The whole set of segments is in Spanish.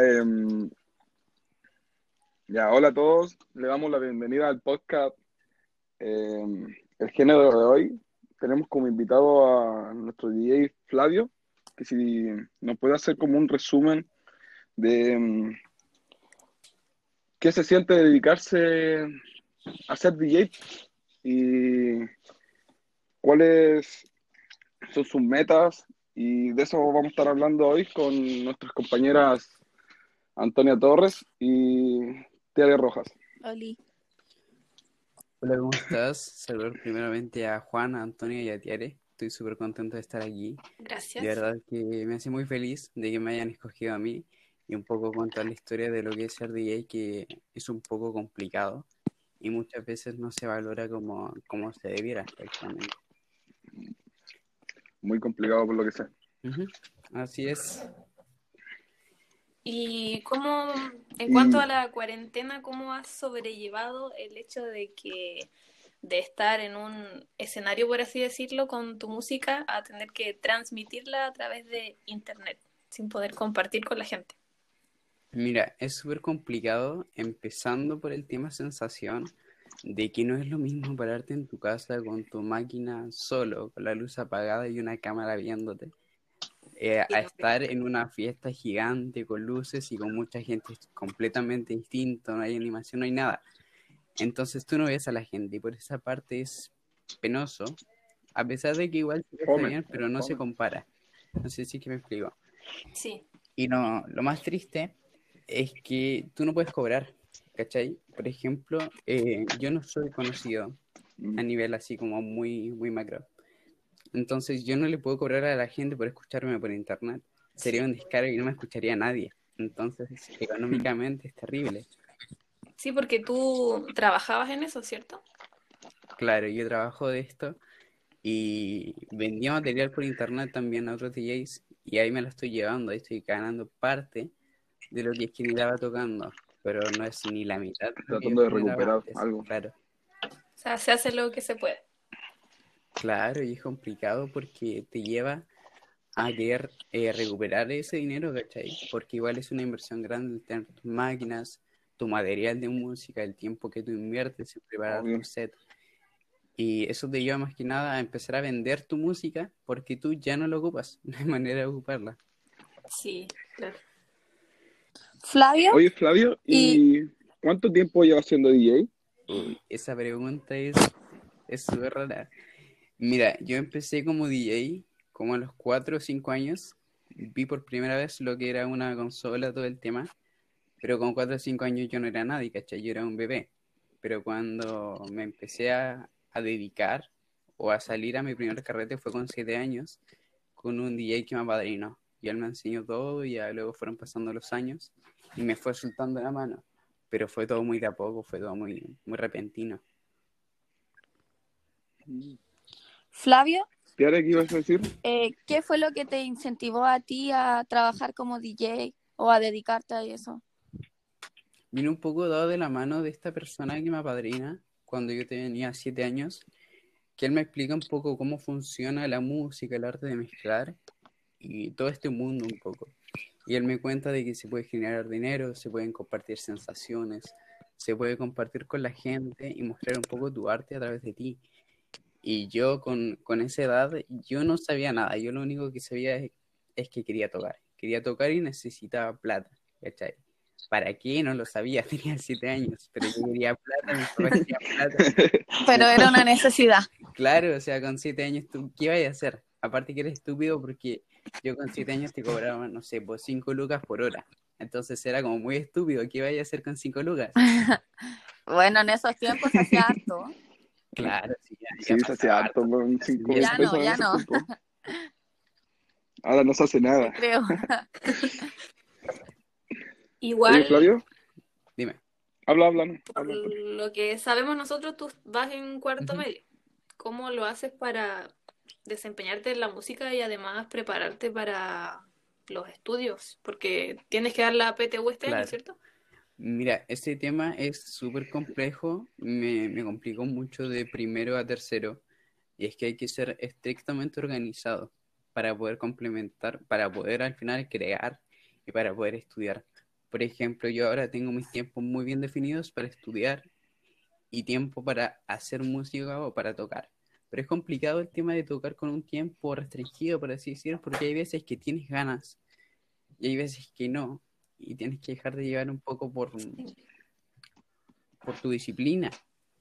Em, ya, hola a todos. Le damos la bienvenida al podcast em, El Género de hoy. Tenemos como invitado a nuestro DJ Flavio, que si nos puede hacer como un resumen de em, qué se siente dedicarse a ser DJ y cuáles son sus metas y de eso vamos a estar hablando hoy con nuestras compañeras Antonia Torres y Tiare Rojas. Oli. Hola, ¿cómo estás? Saludar primeramente a Juan, a Antonia y a Tiare. Estoy súper contento de estar aquí. Gracias. De verdad que me hace muy feliz de que me hayan escogido a mí y un poco contar la historia de lo que es ser DJ, que es un poco complicado y muchas veces no se valora como, como se debiera exactamente. Muy complicado por lo que sé. Ujú, Así es. Y cómo, en Y- cuanto a la cuarentena, ¿cómo has sobrellevado el hecho de que de estar en un escenario, por así decirlo, con tu música, a tener que transmitirla a través de internet, sin poder compartir con la gente? Mira, es súper complicado empezando por el tema sensación de que no es lo mismo pararte en tu casa con tu máquina solo, con la luz apagada y una cámara viéndote, eh, a estar en una fiesta gigante con luces y con mucha gente completamente distinto, no hay animación, no hay nada. Entonces tú no ves a la gente y por esa parte es penoso, a pesar de que igual se Fome, bien, pero no se compara. No sé si es que me explico. Sí, Y no, lo más triste es que tú no puedes cobrar, ¿cachai? Por ejemplo, eh, yo no soy conocido a nivel así como muy, muy macro. Entonces yo no le puedo cobrar a la gente por escucharme por internet. Sería un descargo y no me escucharía nadie. Entonces, económicamente es terrible. sí, porque tú trabajabas en eso, ¿cierto? Claro, yo trabajo de esto y vendía material por internet también a otros DJs y ahí me lo estoy llevando, ahí estoy ganando parte de lo que es que estaba tocando, pero no es ni la mitad. Tratando de recuperar antes, algo. Claro, O sea, se hace lo que se puede. Claro, y es complicado porque te lleva a querer eh, recuperar ese dinero, ¿cachai? Porque igual es una inversión grande tener tus máquinas, tu material de música, el tiempo que tú inviertes en preparar Obvio. tu set. Y eso te lleva más que nada a empezar a vender tu música porque tú ya no lo ocupas, no hay manera de ocuparla. Sí, claro. Flavio, Oye, Flavio, ¿y, cuánto tiempo llevas siendo DJ? Uy, esa pregunta es es súper rara. Mira, yo empecé como DJ como a los 4 o 5 años. Vi por primera vez lo que era una consola, todo el tema. Pero con 4 o 5 años yo no era nadie, ¿cachai? Yo era un bebé. Pero cuando me empecé a, a dedicar o a salir a mi primer carrete fue con 7 años con un DJ que me apadrinó. Y él me enseñó todo y ya luego fueron pasando los años y me fue soltando la mano. Pero fue todo muy de a poco, fue todo muy, muy repentino. Flavio, Tiare, ¿qué ibas a decir? eh, ¿qué fue lo que te incentivó a ti a trabajar como DJ o a dedicarte a eso? Vine un poco dado de la mano de esta persona que me apadrina cuando yo tenía siete años, que él me explica un poco cómo funciona la música, el arte de mezclar y todo este mundo un poco. Y él me cuenta de que se puede generar dinero, se pueden compartir sensaciones, se puede compartir con la gente y mostrar un poco tu arte a través de ti. Y yo con, con esa edad, yo no sabía nada, yo lo único que sabía es, es que quería tocar. Quería tocar y necesitaba plata, ¿cachai? ¿Para qué? No lo sabía, tenía siete años, pero yo quería plata, mis papás plata. Pero era una necesidad. Claro, o sea, con siete años, ¿tú qué vas a hacer? Aparte que eres estúpido porque yo con siete años te cobraba, no sé, por cinco lucas por hora. Entonces era como muy estúpido, ¿qué vaya a hacer con cinco lucas? Bueno, en esos tiempos hacía harto. Claro, sí, ya, ya Sí, se hace pasaba harto con cinco Ya no, ya no. tiempo. Ahora no se hace nada. creo. Igual, Oye, Flavio, Dime. habla, habla. no, por habla. lo que sabemos nosotros, tú vas en cuarto Ujú. medio. ¿Cómo lo haces para desempeñarte en la música y además prepararte para los estudios? Porque tienes que dar la PTU este año, Claro. ¿cierto? Mira, este tema es súper complejo, me, complicó mucho de primero a tercero, y es que hay que ser estrictamente organizado para poder complementar, para poder al final crear y para poder estudiar, Por ejemplo, yo ahora tengo mis tiempos muy bien definidos para estudiar y tiempo para hacer música o para tocar. Pero es complicado el tema de tocar con un tiempo restringido, por así decirlo, porque hay veces que tienes ganas y hay veces que no. Y tienes que dejar de llevar un poco por, por tu disciplina.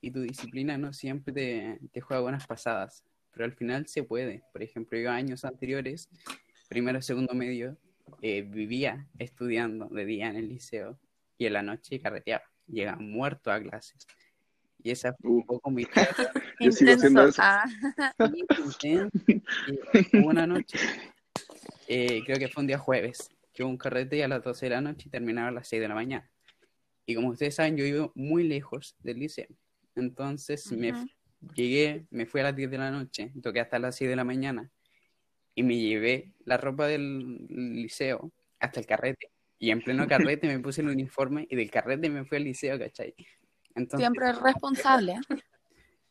Y tu disciplina no siempre te, te juega buenas pasadas. Pero al final se puede. Por ejemplo, yo años anteriores, primero, segundo medio, eh, vivía estudiando de día en el liceo y en la noche carreteaba. Llegaba muerto a clases. Y esa fue un Uh. poco mi Yo sigo haciendo Intenso. eso. Ah, una noche, eh, creo que fue un día jueves, hubo un carrete a las 12 de la noche y terminaba a las 6 de la mañana. Y como ustedes saben, yo vivo muy lejos del liceo. Entonces me Ujú. llegué, me fui a las 10 de la noche, toqué hasta las 6 de la mañana y me llevé la ropa del liceo hasta el carrete. Y en pleno carrete me puse el uniforme y del carrete me fui al liceo, ¿cachai? Entonces, siempre es responsable.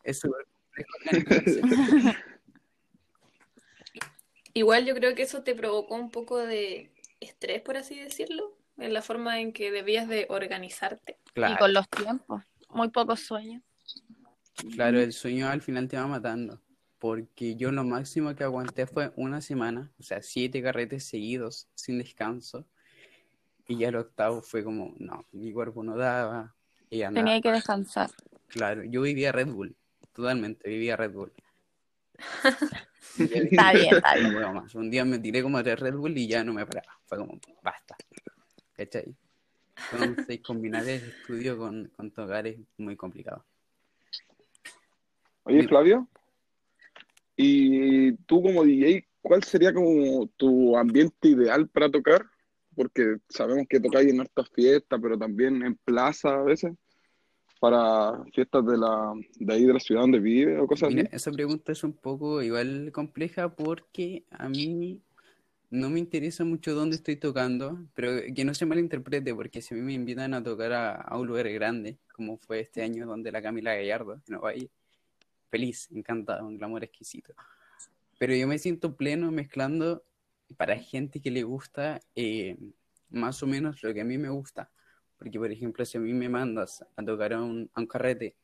es súper. Igual yo creo que eso te provocó un poco de estrés, por así decirlo, en la forma en que debías de organizarte. Y con los tiempos. Muy pocos sueños. Claro, el sueño al final te va matando, porque yo lo máximo que aguanté fue una semana, o sea, siete carretes seguidos, sin descanso, y ya el octavo fue como, no, mi cuerpo no daba, y andaba, Tenía que descansar. claro, yo vivía Red Bull, totalmente, vivía Red Bull. Está bien, está bien. no puedo más. Un día me tiré como de Red Bull y ya no me paraba, fue como, basta, ¿cachai? Entonces, combinar el estudio con, con tocar es muy complicado. Oye. Flavio, y tú como DJ, ¿cuál sería como tu ambiente ideal para tocar? Porque sabemos que tocáis en hartas fiestas, pero también en plaza a veces, para fiestas de la, de ahí de la ciudad donde vive o cosas así. Mira, esa pregunta es un poco igual compleja porque a mí no me interesa mucho dónde estoy tocando, pero que no se malinterprete, porque si a mí me invitan a tocar a, a un lugar grande, como fue este año donde la Camila Gallardo, no va feliz, encantado, un glamour exquisito. Pero yo me siento pleno mezclando para gente que le gusta eh, más o menos lo que a mí me gusta. Porque, por ejemplo, si a mí me mandas a tocar a un, a un carrete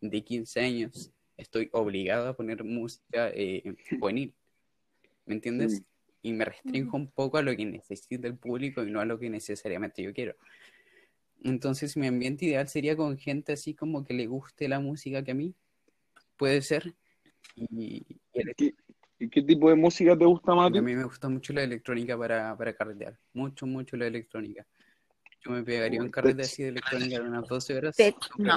de 15 años, estoy obligado a poner música eh, juvenil. ¿Me entiendes? Y me restringo un poco a lo que necesita el público y no a lo que necesariamente yo quiero. Entonces, mi ambiente ideal sería con gente así como que le guste la música que a mí. Puede ser. Y, y el- ¿Qué- ¿Y qué tipo de música te gusta más? a ti? a mí me gusta mucho la electrónica para, para carretear. Mucho, mucho la electrónica. Yo me pegaría un carrete así de electrónica de unas 12 horas. No.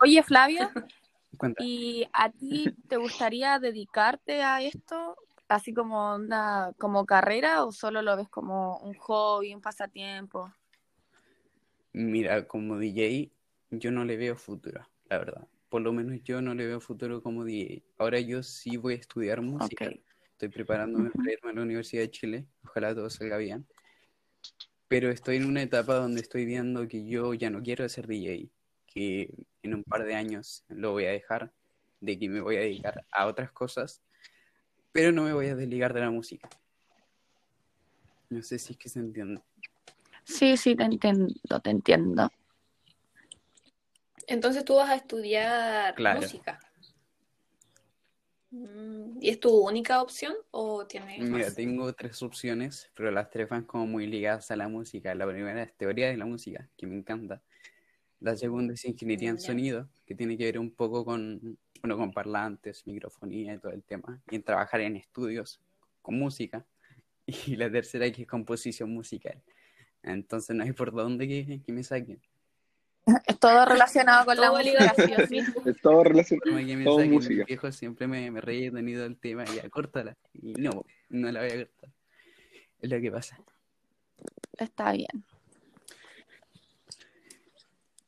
Oye, Flavia, Cuenta. ¿y a ti te gustaría dedicarte a esto así como una como carrera o solo lo ves como un hobby, un pasatiempo? Mira, como DJ, yo no le veo futuro, la verdad. Por lo menos yo no le veo futuro como DJ. Ahora yo sí voy a estudiar música. Estoy preparándome para irme a la Universidad de Chile. Ojalá todo salga bien. Pero estoy en una etapa donde estoy viendo que yo ya no quiero ser DJ. Que en un par de años lo voy a dejar. De que me voy a dedicar a otras cosas. Pero no me voy a desligar de la música. No sé si es que se entiende. Sí, sí, te entiendo, te entiendo. Entonces tú vas a estudiar Claro. música. Mm, ¿Y es tu única opción o tienes Mira, más? tengo tres opciones, pero las tres van como muy ligadas a la música. La primera es teoría de la música, que me encanta. La segunda es ingeniería en sonido, que tiene que ver un poco con, bueno, con parlantes, microfonía y todo el tema, y en trabajar en estudios con música. Y la tercera que es composición musical. Entonces no hay por dónde que, que me saquen. Es todo relacionado con la música. Es todo relacionado. Forma que me Todo música. Mis viejos siempre me, me reí tenido el tema, ya, córtala. Y no, no la voy a cortar. Es lo que pasa. Está bien.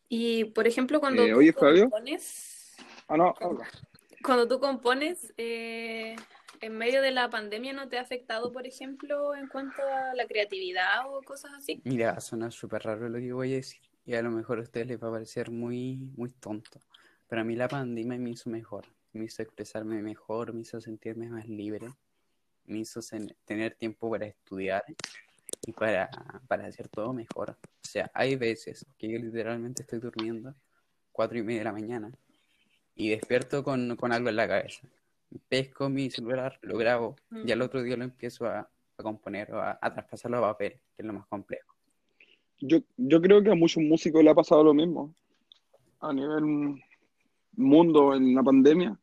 Y por ejemplo, cuando Eh, tú oye, Fabio. compones, Ah, no, habla. cuando tú compones, eh, en medio de la pandemia, ¿no te ha afectado, por ejemplo, en cuanto a la creatividad o cosas así? Mira, va a sonar súper raro lo que voy a decir. Y a lo mejor a ustedes les va a parecer muy, muy tonto. Pero a mí la pandemia me hizo mejor. Me hizo expresarme mejor, me hizo sentirme más libre. Me hizo tener tiempo para estudiar. y para, para hacer todo mejor. O sea, hay veces que yo literalmente estoy durmiendo cuatro y media de la mañana y despierto con, con algo en la cabeza. Pesco mi celular, lo grabo y al Mm. otro día lo empiezo a, a componer o a, a traspasarlo a papel, que es lo más complejo. Yo, yo creo que a muchos músicos le ha pasado lo mismo. A nivel mundo en la pandemia,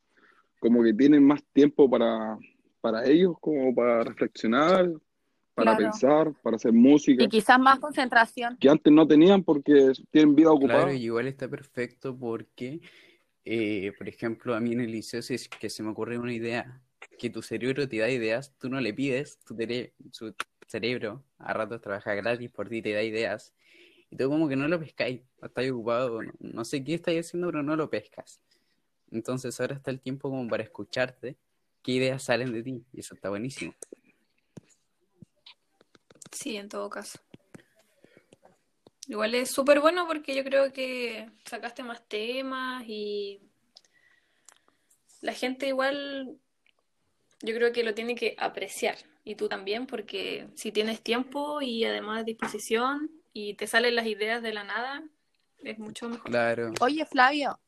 como que tienen más tiempo para, para ellos, como para reflexionar, para Claro. pensar, para hacer música, Y quizás más concentración. que antes no tenían porque tienen vida ocupada. Claro, y igual está perfecto porque, eh, por ejemplo, a mí en el liceo, si es que se me ocurre una idea, que tu cerebro te da ideas, tú no le pides, tere- su cerebro a ratos trabaja gratis por ti, te da ideas, y tú como que no lo pescáis, estáis ocupado, no, no sé qué estáis haciendo, pero no lo pescas. Entonces ahora está el tiempo como para escucharte, qué ideas salen de ti, y eso está buenísimo. Sí, en todo caso. Igual es súper bueno porque yo creo que sacaste más temas y la gente igual, yo creo que lo tiene que apreciar. Y tú también, porque si tienes tiempo y además disposición y te salen las ideas de la nada, es mucho mejor. Claro. Oye, Flavio,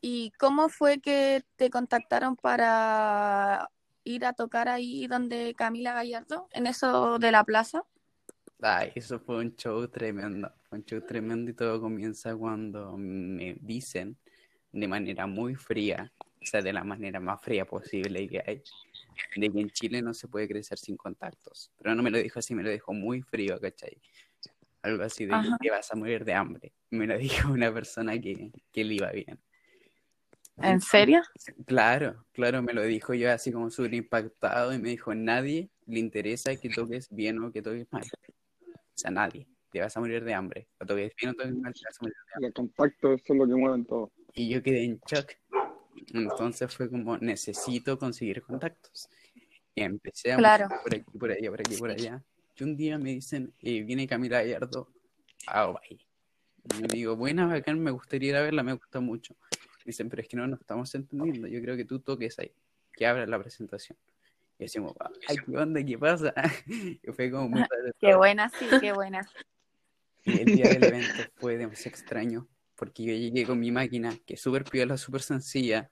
¿y cómo fue que te contactaron para ir a tocar ahí donde Camila Gallardo, en eso de la plaza? Ay, eso fue un show tremendo, fue un show tremendo y todo comienza cuando me dicen de manera muy fría, o sea, de la manera más fría posible que hay, de que en Chile no se puede crecer sin contactos. Pero no me lo dijo así, me lo dijo muy frío, ¿cachai? Algo así de que Ajá. te vas a morir de hambre. Me lo dijo una persona que, que le iba bien. ¿En serio? Claro, claro, me lo dijo yo así como súper impactado y me dijo, nadie le interesa que toques bien o que toques mal. O sea, nadie. Te vas a morir de hambre. O toques bien o toques mal, te vas a morir de hambre. Los contactos son lo que mueven todo. Y yo quedé en shock. Entonces fue como, necesito conseguir contactos. Y empecé a Claro. por aquí, por allá, por aquí, por allá. Y un día me dicen, eh, viene Camila Gallardo a Ovalle. Y yo digo, buena, bacán, me gustaría ir a verla, me gusta mucho. Dicen, pero es que no nos estamos entendiendo. Yo creo que tú toques ahí, que abra la presentación. Y decimos, ay, ¿qué onda? ¿Qué pasa? Y fue como muy Qué buena, sí, qué buena. y el día del evento fue demasiado extraño, porque yo llegué con mi máquina, que es súper piola, súper sencilla,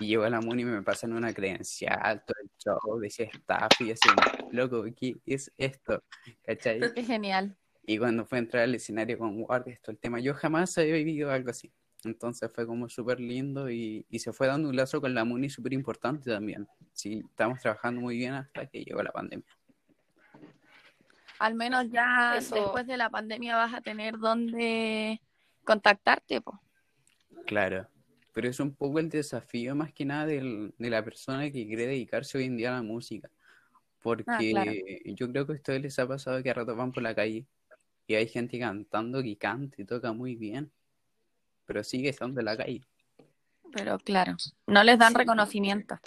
y llego a la MUNI y me pasan una credencial, todo el show, decía staff, y así, loco, ¿qué es esto? ¿Cachai? Qué genial. Y cuando fue a entrar al escenario con guardias, todo el tema, yo jamás había vivido algo así. Entonces fue como súper lindo y, y se fue dando un lazo con la MUNI súper importante también. Sí, estamos trabajando muy bien hasta que llegó la pandemia. Al menos ya Eso. después de la pandemia vas a tener donde contactarte, po. Claro, pero es un poco el desafío más que nada del- de la persona que quiere dedicarse hoy en día a la música. Porque Ah, claro. yo creo que a ustedes les ha pasado que a ratos van por la calle y hay gente cantando que canta y toca muy bien, pero sigue estando en la calle. Pero claro, no les dan reconocimiento.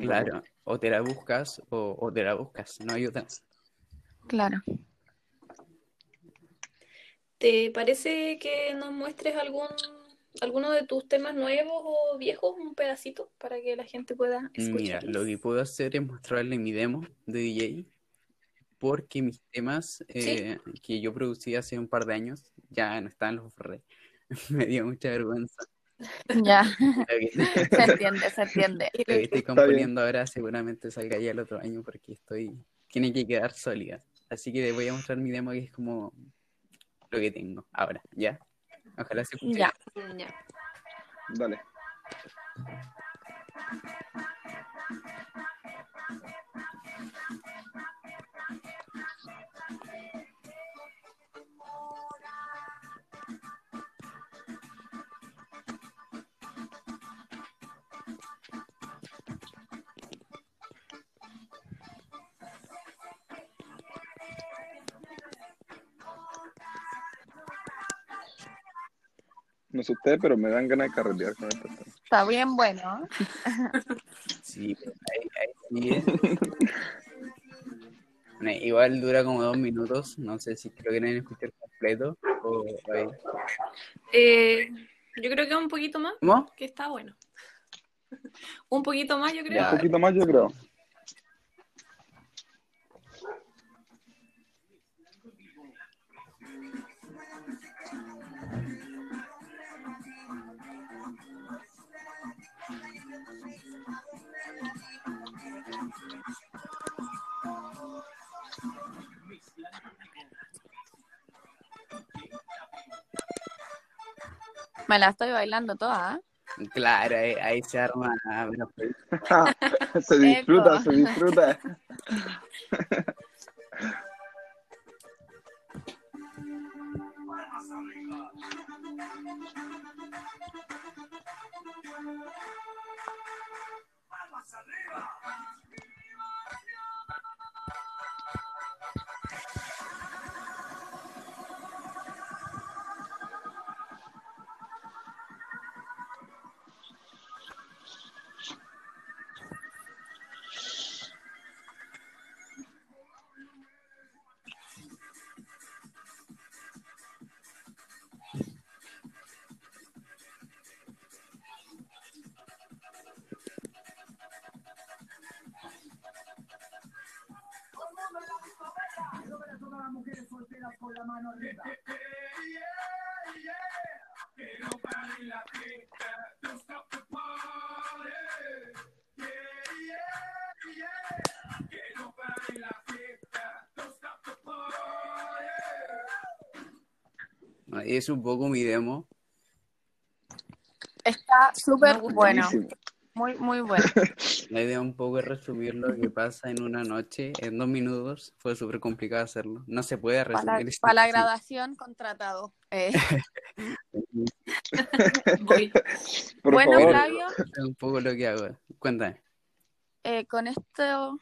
Claro, o te la buscas o, o te la buscas, no hay otra. Claro. ¿Te parece que nos muestres algún alguno de tus temas nuevos o viejos, un pedacito, para que la gente pueda Mira, escuchar? lo que puedo hacer es mostrarle mi demo de DJ, porque mis temas eh, que yo producí hace un par de años ya no están, los borré. Me dio mucha vergüenza. Ya, se entiende, se entiende. lo que estoy componiendo ahora seguramente salga ya el otro año porque estoy, tiene que quedar sólida. Así que les voy a mostrar mi demo que es como lo que tengo ahora, ¿ya? Ojalá se escuche. Ya. Ya. Dale. Ustedes, pero me dan ganas de carretear con este tema. Está bien bueno. Sí, ahí, ahí Igual dura como dos minutos, no sé si lo quieren escuchar completo o ahí. Eh, yo creo que un poquito más, ¿Cómo? que está bueno. Un poquito más, yo creo. Ya. Un poquito más, yo creo. Me la estoy bailando toda, ¿ah? Claro, ahí, ahí se arma. se disfruta, se disfruta. ahí es un poco mi demo. Está súper bueno. Muy, muy bueno. La idea un poco es resumir lo que pasa en una noche, en dos minutos. Fue súper complicado hacerlo. No se puede Para resumir. esto para la graduación, contratado. Eh, Voy. Por bueno, favor. Flavio, Es un poco lo que hago. Cuéntame. eh, con esto,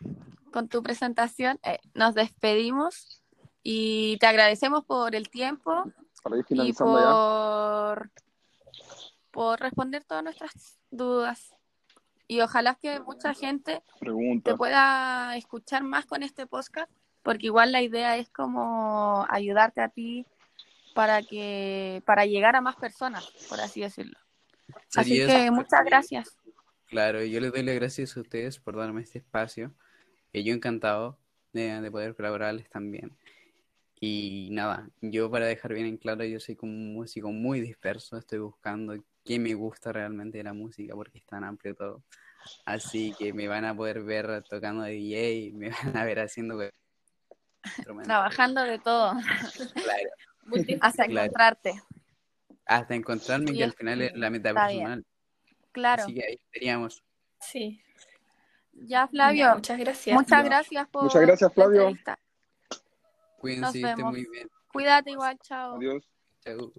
con tu presentación, eh, nos despedimos y te agradecemos por el tiempo Para y ya. por, por responder todas nuestras dudas. Y ojalá que mucha gente te pueda escuchar más con este podcast, porque igual la idea es como ayudarte a ti para que para llegar a más personas, por así decirlo. Así que muchas gracias. Claro, yo les doy las gracias a ustedes por darme este espacio. Y yo encantado de, de poder colaborarles también. Y nada, yo para dejar bien en claro, yo soy como un músico muy disperso, estoy buscando qué me gusta realmente de la música porque es tan amplio todo. Así que me van a poder ver tocando de DJ, me van a ver haciendo instrumentos. Trabajando de todo Claro, hasta Claro. encontrarte. hasta encontrarme Y que al final es la meta está bien. personal. Claro. Así que ahí estaríamos. Sí. Ya, Flavio, Muchas gracias. muchas gracias por Muchas gracias, la Flavio. Cuídense Nos vemos. muy bien. Cuídate igual, chao. Adiós. Chau.